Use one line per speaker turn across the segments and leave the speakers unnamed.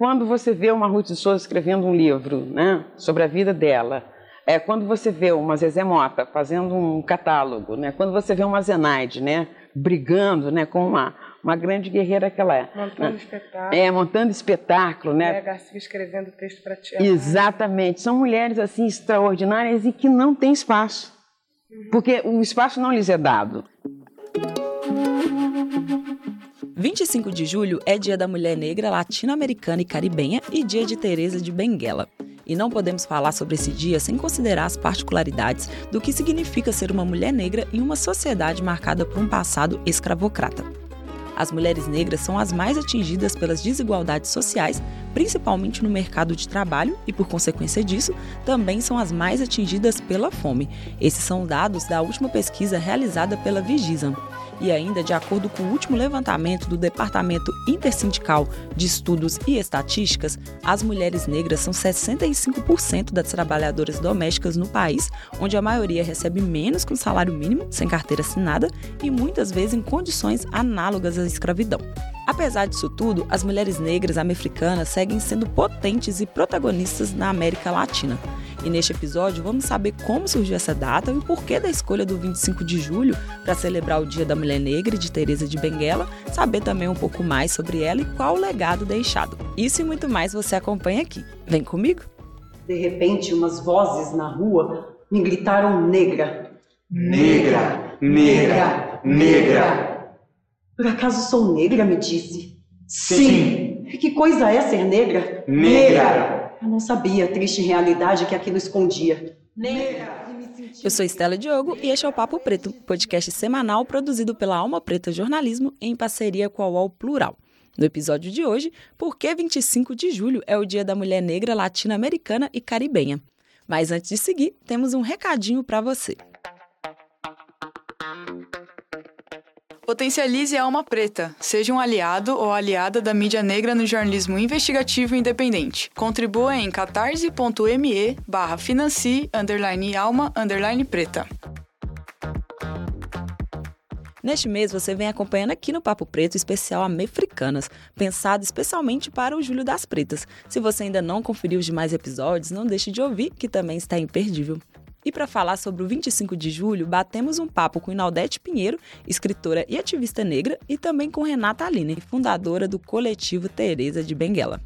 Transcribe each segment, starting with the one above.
Quando você vê uma Ruth de Souza escrevendo um livro né, sobre a vida dela, é, quando você vê uma Zezé Mota fazendo um catálogo, né, quando você vê uma Zenaide né, brigando né, com uma, uma grande guerreira que ela é.
Montando
né?
espetáculo.
É, montando espetáculo, né?
Né, Garcia escrevendo texto para teatro.
Exatamente. São mulheres assim extraordinárias e que não têm espaço. Porque o espaço não lhes é dado.
25 de julho é Dia da Mulher Negra Latino-Americana e Caribenha e Dia de Teresa de Benguela. E não podemos falar sobre esse dia sem considerar as particularidades do que significa ser uma mulher negra em uma sociedade marcada por um passado escravocrata. As mulheres negras são as mais atingidas pelas desigualdades sociais, principalmente no mercado de trabalho, e por consequência disso, também são as mais atingidas pela fome. Esses são dados da última pesquisa realizada pela Vigisam. E ainda, de acordo com o último levantamento do Departamento Intersindical de Estudos e Estatísticas, as mulheres negras são 65% das trabalhadoras domésticas no país, onde a maioria recebe menos que um salário mínimo, sem carteira assinada, e muitas vezes em condições análogas à escravidão. Apesar disso tudo, as mulheres negras americanas seguem sendo potentes e protagonistas na América Latina. E neste episódio vamos saber como surgiu essa data e o porquê da escolha do 25 de julho para celebrar o Dia da Mulher Negra de Teresa de Benguela, saber também um pouco mais sobre ela e qual o legado deixado. Isso e muito mais você acompanha aqui. Vem comigo?
De repente, umas vozes na rua me gritaram negra.
Negra, negra, negra.
Por acaso sou negra, me disse.
Sim.
Que coisa é ser negra?
Negra.
Eu não sabia a triste realidade que aquilo escondia.
Negra.
Eu sou Estela Diogo e este é o Papo Preto, podcast semanal produzido pela Alma Preta Jornalismo em parceria com a UOL Plural. No episódio de hoje, por que 25 de julho é o Dia da Mulher Negra Latino-Americana e Caribenha? Mas antes de seguir, temos um recadinho para você.
Potencialize a alma preta. Seja um aliado ou aliada da mídia negra no jornalismo investigativo independente. Contribua em catarse.me barra financie underline alma underline preta.
Neste mês, você vem acompanhando aqui no Papo Preto o especial Amefricanas, pensado especialmente para o Julho das Pretas. Se você ainda não conferiu os demais episódios, não deixe de ouvir, que também está imperdível. E para falar sobre o 25 de julho, batemos um papo com Inaldete Pinheiro, escritora e ativista negra, e também com Renata Aline, fundadora do coletivo Teresa de Benguela.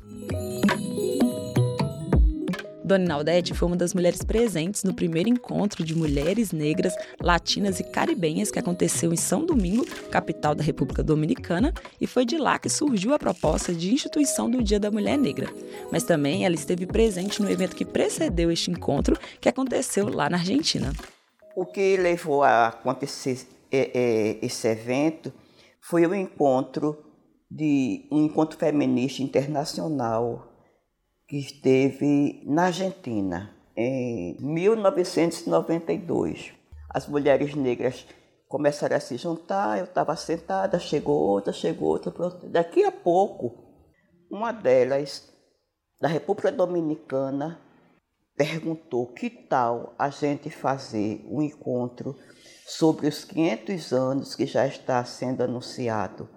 Dona Inaldete foi uma das mulheres presentes no primeiro encontro de mulheres negras, latinas e caribenhas que aconteceu em São Domingo, capital da República Dominicana, e foi de lá que surgiu a proposta de instituição do Dia da Mulher Negra. Mas também ela esteve presente no evento que precedeu este encontro, que aconteceu lá na Argentina.
O que levou a acontecer é, é, esse evento foi o encontro de um encontro feminista internacional que esteve na Argentina em 1992. As mulheres negras começaram a se juntar, eu estava sentada, chegou outra, chegou outra. Daqui a pouco, uma delas, da República Dominicana, perguntou que tal a gente fazer um encontro sobre os 500 anos que já está sendo anunciado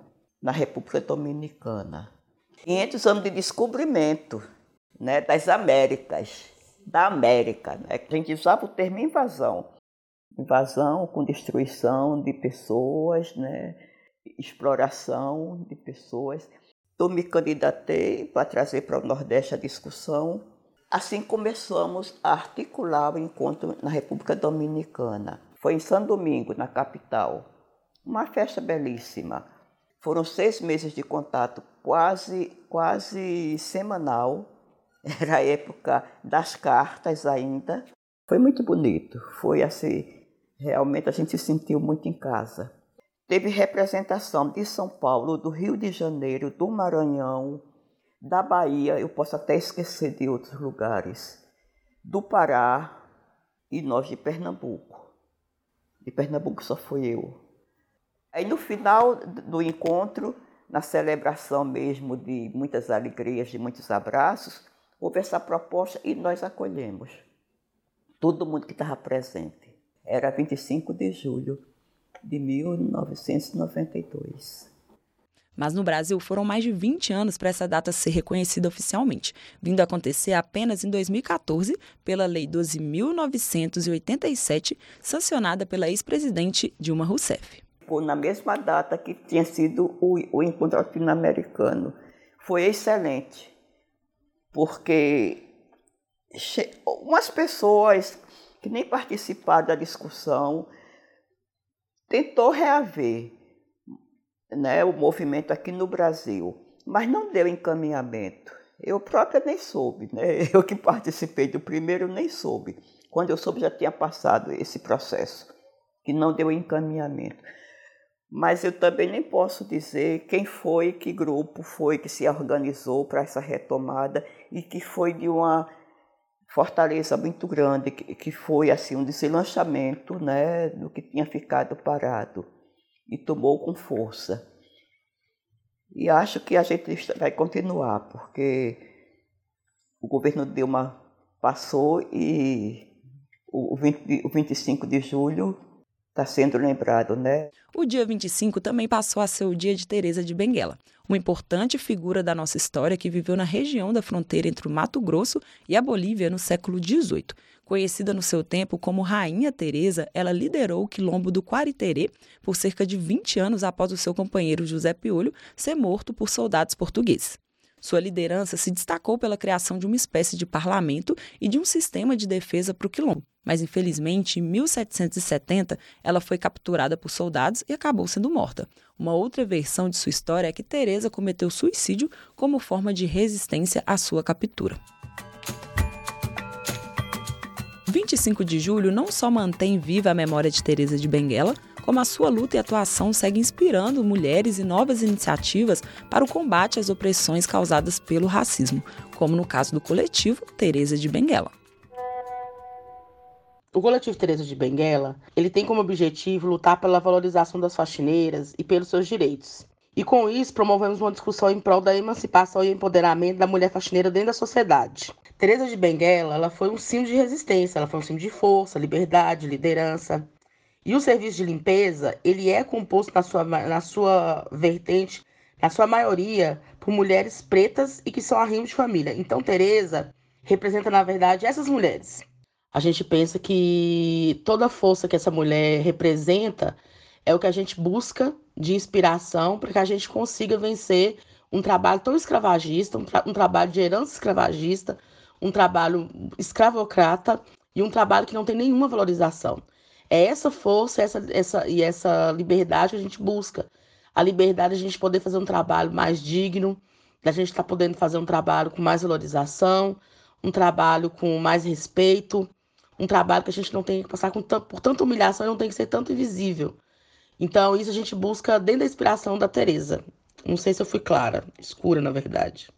na República Dominicana. 500 anos de descobrimento né, das Américas, da América. Né? A gente usava o termo invasão. Invasão com destruição de pessoas, né? exploração de pessoas. Eu me candidatei para trazer para o Nordeste a discussão. Assim começamos a articular o encontro na República Dominicana. Foi em São Domingo, na capital. Uma festa belíssima. Foram seis meses de contato quase, quase semanal era a época das cartas ainda. Foi muito bonito. Foi assim, realmente a gente se sentiu muito em casa. Teve representação de São Paulo, do Rio de Janeiro, do Maranhão, da Bahia, eu posso até esquecer de outros lugares, do Pará e nós de Pernambuco. De Pernambuco só fui eu. Aí no final do encontro, na celebração mesmo de muitas alegrias, de muitos abraços, houve essa proposta e nós acolhemos. Todo mundo que estava presente. Era 25 de julho de 1992.
Mas no Brasil foram mais de 20 anos para essa data ser reconhecida oficialmente, vindo a acontecer apenas em 2014 pela Lei 12.987, sancionada pela ex-presidente Dilma Rousseff.
Foi na mesma data que tinha sido o, o encontro latino-americano. Foi excelente, porque umas pessoas que nem participaram da discussão tentou reaver né, o movimento aqui no Brasil, mas não deu encaminhamento. Eu própria nem soube, né? eu que participei do primeiro nem soube. Quando eu soube já tinha passado esse processo, que não deu encaminhamento. Mas eu também nem posso dizer quem foi, que grupo foi que se organizou para essa retomada e que foi de uma fortaleza muito grande, que foi assim um deslançamento né, do que tinha ficado parado e tomou com força. E acho que a gente vai continuar, porque o governo Dilma passou e o, 20, o 25 de julho está sendo lembrado, né?
O dia 25 também passou a ser o dia de Teresa de Benguela, uma importante figura da nossa história que viveu na região da fronteira entre o Mato Grosso e a Bolívia no século XVIII. Conhecida no seu tempo como Rainha Teresa, ela liderou o quilombo do Quariterê por cerca de 20 anos após o seu companheiro José Piolho ser morto por soldados portugueses. Sua liderança se destacou pela criação de uma espécie de parlamento e de um sistema de defesa para o quilombo. Mas, infelizmente, em 1770, ela foi capturada por soldados e acabou sendo morta. Uma outra versão de sua história é que Teresa cometeu suicídio como forma de resistência à sua captura. 25 de julho não só mantém viva a memória de Teresa de Benguela, como a sua luta e atuação segue inspirando mulheres e novas iniciativas para o combate às opressões causadas pelo racismo, como no caso do coletivo Teresa de Benguela.
O coletivo Teresa de Benguela, ele tem como objetivo lutar pela valorização das faxineiras e pelos seus direitos. E com isso, promovemos uma discussão em prol da emancipação e empoderamento da mulher faxineira dentro da sociedade. Teresa de Benguela, ela foi um símbolo de resistência, ela foi um símbolo de força, liberdade, liderança. E o serviço de limpeza, ele é composto na sua, na sua vertente, na sua maioria, por mulheres pretas e que são arrimo de família. Então, Tereza representa, na verdade, essas mulheres. A gente pensa que toda a força que essa mulher representa é o que a gente busca de inspiração para que a gente consiga vencer um trabalho tão escravagista, um, tra um trabalho de herança escravagista, um trabalho escravocrata e um trabalho que não tem nenhuma valorização. É essa força essa, essa, e essa liberdade que a gente busca. A liberdade de a gente poder fazer um trabalho mais digno, da gente estar tá podendo fazer um trabalho com mais valorização, um trabalho com mais respeito, um trabalho que a gente não tem que passar por tanta humilhação e não tem que ser tanto invisível. Então, isso a gente busca dentro da inspiração da Teresa. Não sei se eu fui clara, escura, na verdade.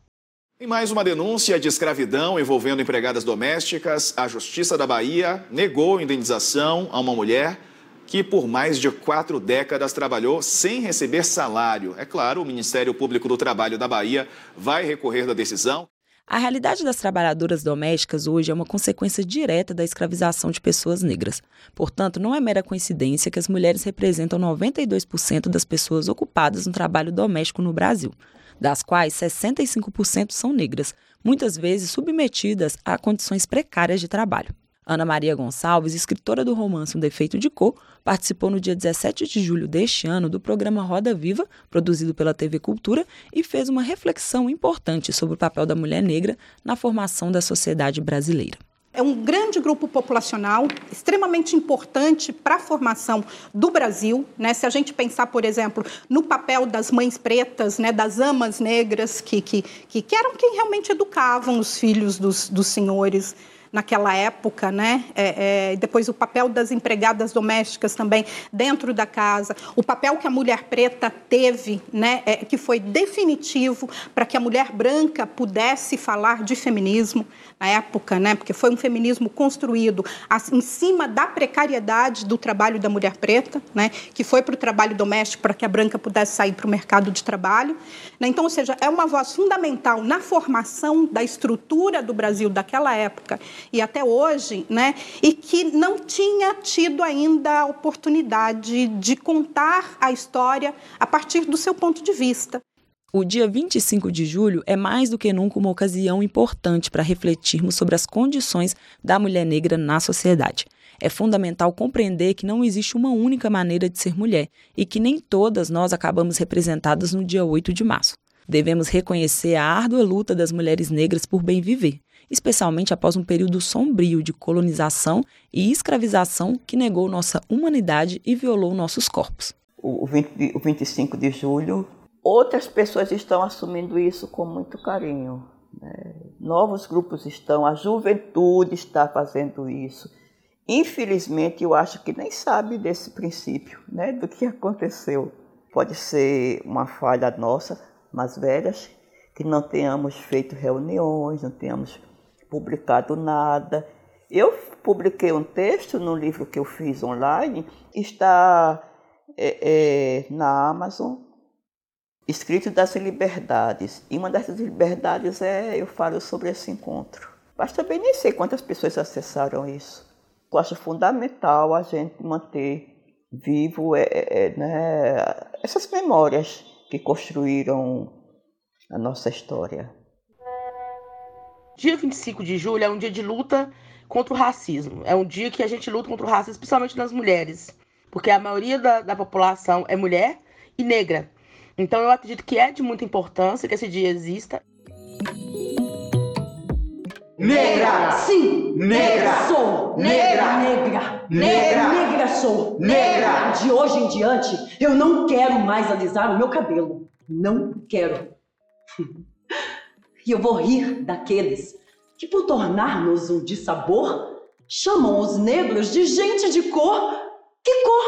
Em mais uma denúncia de escravidão envolvendo empregadas domésticas, a Justiça da Bahia negou indenização a uma mulher que por mais de quatro décadas trabalhou sem receber salário. É claro, o Ministério Público do Trabalho da Bahia vai recorrer da decisão.
A realidade das trabalhadoras domésticas hoje é uma consequência direta da escravização de pessoas negras. Portanto, não é mera coincidência que as mulheres representam 92% das pessoas ocupadas no trabalho doméstico no Brasil das quais 65% são negras, muitas vezes submetidas a condições precárias de trabalho. Ana Maria Gonçalves, escritora do romance Um Defeito de Cor, participou no dia 17 de julho deste ano do programa Roda Viva, produzido pela TV Cultura, e fez uma reflexão importante sobre o papel da mulher negra na formação da sociedade brasileira
é um grande grupo populacional, extremamente importante para a formação do Brasil. Né? Se a gente pensar, por exemplo, no papel das mães pretas, né, das amas negras, que, que, que, eram quem realmente educavam os filhos dos, dos senhores naquela época, né? É, é, depois o papel das empregadas domésticas também dentro da casa, o papel que a mulher preta teve, né? É, que foi definitivo para que a mulher branca pudesse falar de feminismo na época, né? Porque foi um feminismo construído em cima da precariedade do trabalho da mulher preta, né? Que foi para o trabalho doméstico para que a branca pudesse sair para o mercado de trabalho. Né? Então, ou seja, é uma voz fundamental na formação da estrutura do Brasil daquela época e até hoje, né, e que não tinha tido ainda a oportunidade de contar a história a partir do seu ponto de vista.
O dia 25 de julho é mais do que nunca uma ocasião importante para refletirmos sobre as condições da mulher negra na sociedade. É fundamental compreender que não existe uma única maneira de ser mulher e que nem todas nós acabamos representadas no dia 8 de março. Devemos reconhecer a árdua luta das mulheres negras por bem viver, especialmente após um período sombrio de colonização e escravização que negou nossa humanidade e violou nossos corpos.
O, 20, o 25 de julho Outras pessoas estão assumindo isso com muito carinho. Né? Novos grupos estão, a juventude está fazendo isso. Infelizmente, eu acho que nem sabe desse princípio, né? do que aconteceu. Pode ser uma falha nossa, mais velhas, que não tenhamos feito reuniões, não tenhamos publicado nada. Eu publiquei um texto no livro que eu fiz online, está é, é, na Amazon, escrito das liberdades. E uma dessas liberdades é, eu falo sobre esse encontro. Mas também nem sei quantas pessoas acessaram isso. Eu acho fundamental a gente manter vivo é, é, é né, essas memórias que construíram a nossa história.
Dia 25 de julho é um dia de luta contra o racismo. É um dia que a gente luta contra o racismo, especialmente nas mulheres. Porque a maioria da, da população é mulher e negra. Então eu acredito que é de muita importância que esse dia exista.
Negra!
Sim!
Negra!
Sou!
Negra!
Negra!
Negra!
Negra sou!
Negra!
De hoje em diante, eu não quero mais alisar o meu cabelo. Não quero. E eu vou rir daqueles que, por tornar-nos um dissabor, chamam os negros de gente de cor. Que cor?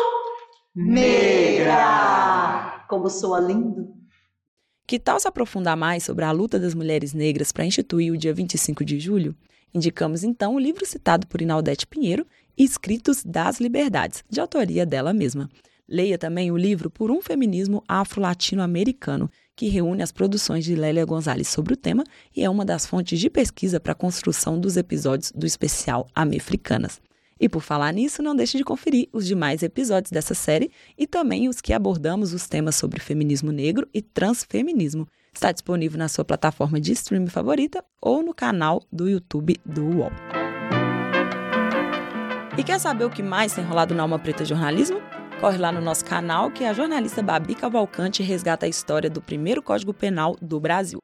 Negra!
como soa lindo.
Que tal se aprofundar mais sobre a luta das mulheres negras para instituir o dia 25 de julho? Indicamos então o livro citado por Inaldete Pinheiro, Escritos das Liberdades, de autoria dela mesma. Leia também o livro Por um Feminismo Afro-Latino-Americano, que reúne as produções de Lélia Gonzalez sobre o tema e é uma das fontes de pesquisa para a construção dos episódios do especial Amefricanas. E por falar nisso, não deixe de conferir os demais episódios dessa série e também os que abordamos os temas sobre feminismo negro e transfeminismo. Está disponível na sua plataforma de streaming favorita ou no canal do YouTube do UOL. E quer saber o que mais tem rolado na Alma Preta Jornalismo? Corre lá no nosso canal que a jornalista Babi Cavalcante resgata a história do primeiro Código Penal do Brasil.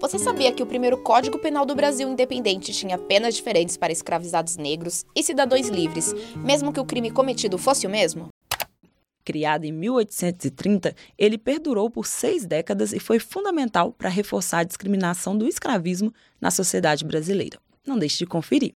Você sabia que o primeiro Código Penal do Brasil independente tinha penas diferentes para escravizados negros e cidadãos livres, mesmo que o crime cometido fosse o mesmo?
Criado em 1830, ele perdurou por seis décadas e foi fundamental para reforçar a discriminação do escravismo na sociedade brasileira. Não deixe de conferir.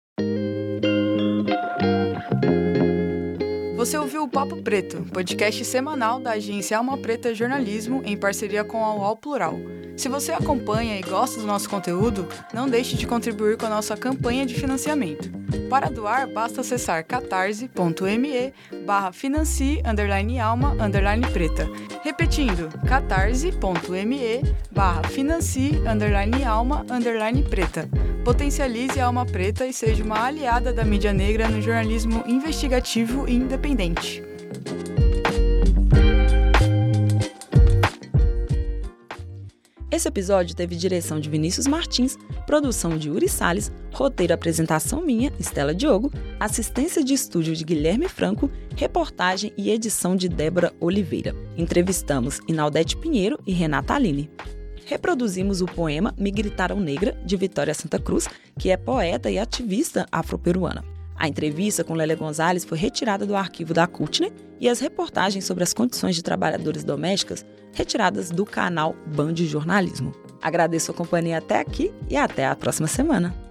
Você ouviu o Papo Preto, podcast semanal da agência Alma Preta Jornalismo em parceria com a UOL Plural. Se você acompanha e gosta do nosso conteúdo, não deixe de contribuir com a nossa campanha de financiamento. Para doar, basta acessar catarse.me barra financie underline alma underline preta. Repetindo, catarse.me barra financie underline alma underline preta. Potencialize a alma preta e seja uma aliada da mídia negra no jornalismo investigativo e independente.
Esse episódio teve direção de Vinícius Martins, produção de Uri Salles, roteiro apresentação minha, Estela Diogo, assistência de estúdio de Guilherme Franco, reportagem e edição de Débora Oliveira. Entrevistamos Inaldete Pinheiro e Renata Aline. Reproduzimos o poema Me Gritaram Negra, de Vitória Santa Cruz, que é poeta e ativista afro-peruana. A entrevista com Lélia Gonzalez foi retirada do arquivo da Cultner e as reportagens sobre as condições de trabalhadoras domésticas retiradas do canal Band Jornalismo. Agradeço a companhia até aqui e até a próxima semana.